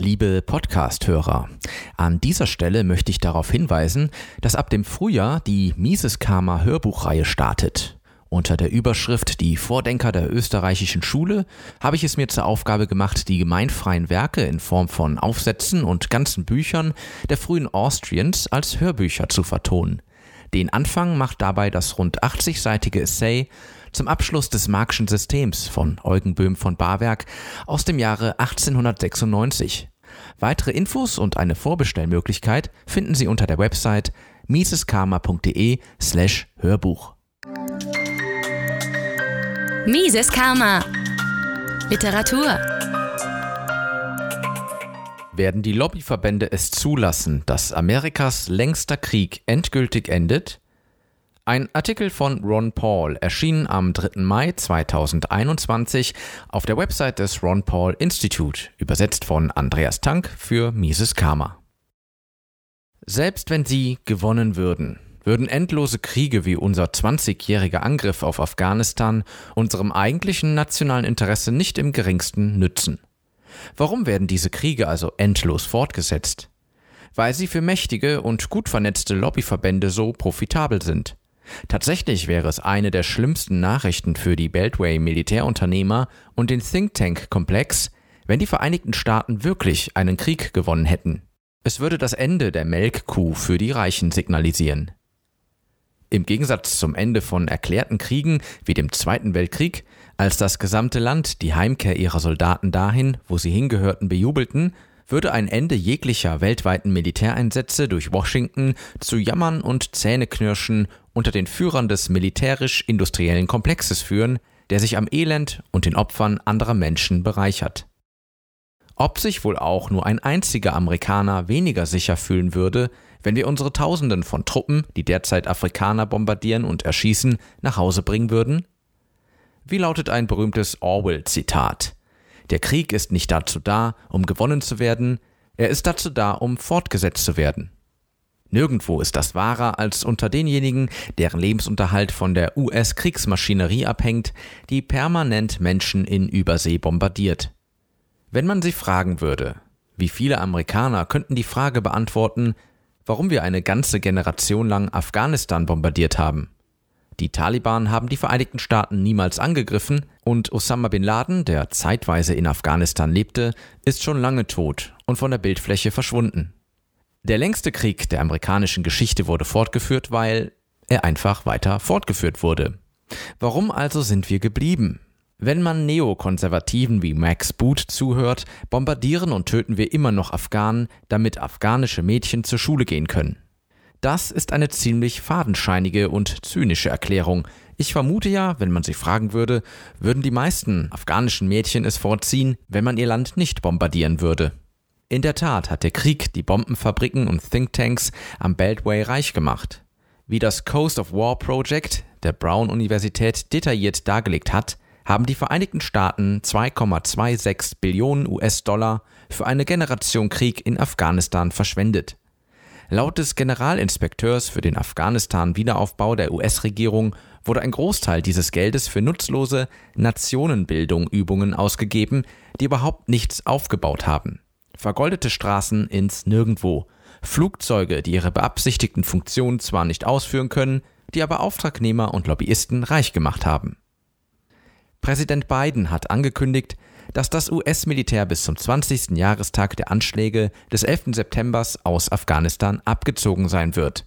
Liebe Podcast-Hörer, an dieser Stelle möchte ich darauf hinweisen, dass ab dem Frühjahr die Mises Karma Hörbuchreihe startet. Unter der Überschrift Die Vordenker der österreichischen Schule habe ich es mir zur Aufgabe gemacht, die gemeinfreien Werke in Form von Aufsätzen und ganzen Büchern der frühen Austrians als Hörbücher zu vertonen. Den Anfang macht dabei das rund 80-seitige Essay zum Abschluss des Marxischen Systems von Eugen Böhm von Barwerk aus dem Jahre 1896. Weitere Infos und eine Vorbestellmöglichkeit finden Sie unter der Website miseskarma.de slash Hörbuch. Mises Karma Literatur Werden die Lobbyverbände es zulassen, dass Amerikas längster Krieg endgültig endet? Ein Artikel von Ron Paul erschien am 3. Mai 2021 auf der Website des Ron Paul Institute, übersetzt von Andreas Tank für Mises Karma. Selbst wenn sie gewonnen würden, würden endlose Kriege wie unser 20-jähriger Angriff auf Afghanistan unserem eigentlichen nationalen Interesse nicht im geringsten nützen. Warum werden diese Kriege also endlos fortgesetzt? Weil sie für mächtige und gut vernetzte Lobbyverbände so profitabel sind. Tatsächlich wäre es eine der schlimmsten Nachrichten für die Beltway-Militärunternehmer und den Think Tank-Komplex, wenn die Vereinigten Staaten wirklich einen Krieg gewonnen hätten. Es würde das Ende der Melkkuh für die Reichen signalisieren. Im Gegensatz zum Ende von erklärten Kriegen wie dem Zweiten Weltkrieg, als das gesamte Land die Heimkehr ihrer Soldaten dahin, wo sie hingehörten, bejubelten, würde ein Ende jeglicher weltweiten Militäreinsätze durch Washington zu Jammern und Zähneknirschen unter den Führern des militärisch-industriellen Komplexes führen, der sich am Elend und den Opfern anderer Menschen bereichert. Ob sich wohl auch nur ein einziger Amerikaner weniger sicher fühlen würde, wenn wir unsere Tausenden von Truppen, die derzeit Afrikaner bombardieren und erschießen, nach Hause bringen würden? Wie lautet ein berühmtes Orwell-Zitat? Der Krieg ist nicht dazu da, um gewonnen zu werden, er ist dazu da, um fortgesetzt zu werden. Nirgendwo ist das wahrer als unter denjenigen, deren Lebensunterhalt von der US-Kriegsmaschinerie abhängt, die permanent Menschen in Übersee bombardiert. Wenn man sie fragen würde, wie viele Amerikaner könnten die Frage beantworten, warum wir eine ganze Generation lang Afghanistan bombardiert haben? Die Taliban haben die Vereinigten Staaten niemals angegriffen und Osama bin Laden, der zeitweise in Afghanistan lebte, ist schon lange tot und von der Bildfläche verschwunden. Der längste Krieg der amerikanischen Geschichte wurde fortgeführt, weil er einfach weiter fortgeführt wurde. Warum also sind wir geblieben? Wenn man Neokonservativen wie Max Boot zuhört, bombardieren und töten wir immer noch Afghanen, damit afghanische Mädchen zur Schule gehen können. Das ist eine ziemlich fadenscheinige und zynische Erklärung. Ich vermute ja, wenn man sie fragen würde, würden die meisten afghanischen Mädchen es vorziehen, wenn man ihr Land nicht bombardieren würde. In der Tat hat der Krieg die Bombenfabriken und Thinktanks am Beltway reich gemacht. Wie das Coast of War Project der Brown Universität detailliert dargelegt hat, haben die Vereinigten Staaten 2,26 Billionen US-Dollar für eine Generation Krieg in Afghanistan verschwendet. Laut des Generalinspekteurs für den Afghanistan-Wiederaufbau der US-Regierung wurde ein Großteil dieses Geldes für nutzlose Nationenbildung-Übungen ausgegeben, die überhaupt nichts aufgebaut haben. Vergoldete Straßen ins Nirgendwo, Flugzeuge, die ihre beabsichtigten Funktionen zwar nicht ausführen können, die aber Auftragnehmer und Lobbyisten reich gemacht haben. Präsident Biden hat angekündigt, dass das US-Militär bis zum 20. Jahrestag der Anschläge des 11. September aus Afghanistan abgezogen sein wird.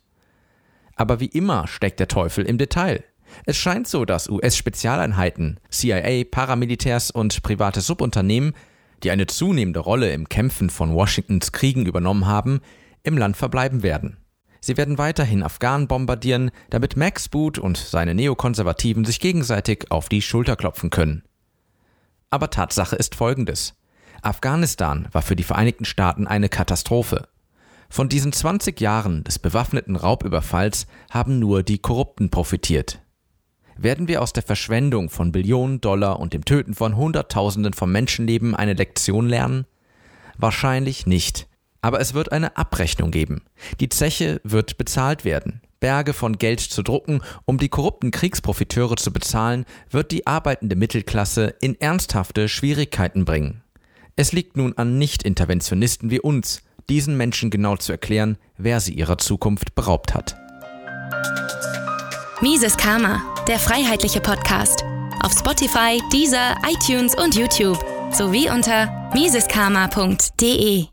Aber wie immer steckt der Teufel im Detail. Es scheint so, dass US-Spezialeinheiten, CIA, Paramilitärs und private Subunternehmen, die eine zunehmende Rolle im Kämpfen von Washingtons Kriegen übernommen haben, im Land verbleiben werden. Sie werden weiterhin Afghanen bombardieren, damit Max Boot und seine Neokonservativen sich gegenseitig auf die Schulter klopfen können. Aber Tatsache ist folgendes. Afghanistan war für die Vereinigten Staaten eine Katastrophe. Von diesen 20 Jahren des bewaffneten Raubüberfalls haben nur die Korrupten profitiert. Werden wir aus der Verschwendung von Billionen Dollar und dem Töten von Hunderttausenden von Menschenleben eine Lektion lernen? Wahrscheinlich nicht. Aber es wird eine Abrechnung geben. Die Zeche wird bezahlt werden. Berge von Geld zu drucken, um die korrupten Kriegsprofiteure zu bezahlen, wird die arbeitende Mittelklasse in ernsthafte Schwierigkeiten bringen. Es liegt nun an Nicht-Interventionisten wie uns, diesen Menschen genau zu erklären, wer sie ihrer Zukunft beraubt hat. Mises Karma, der freiheitliche Podcast. Auf Spotify, Deezer, iTunes und YouTube sowie unter miseskarma.de.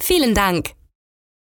Vielen Dank!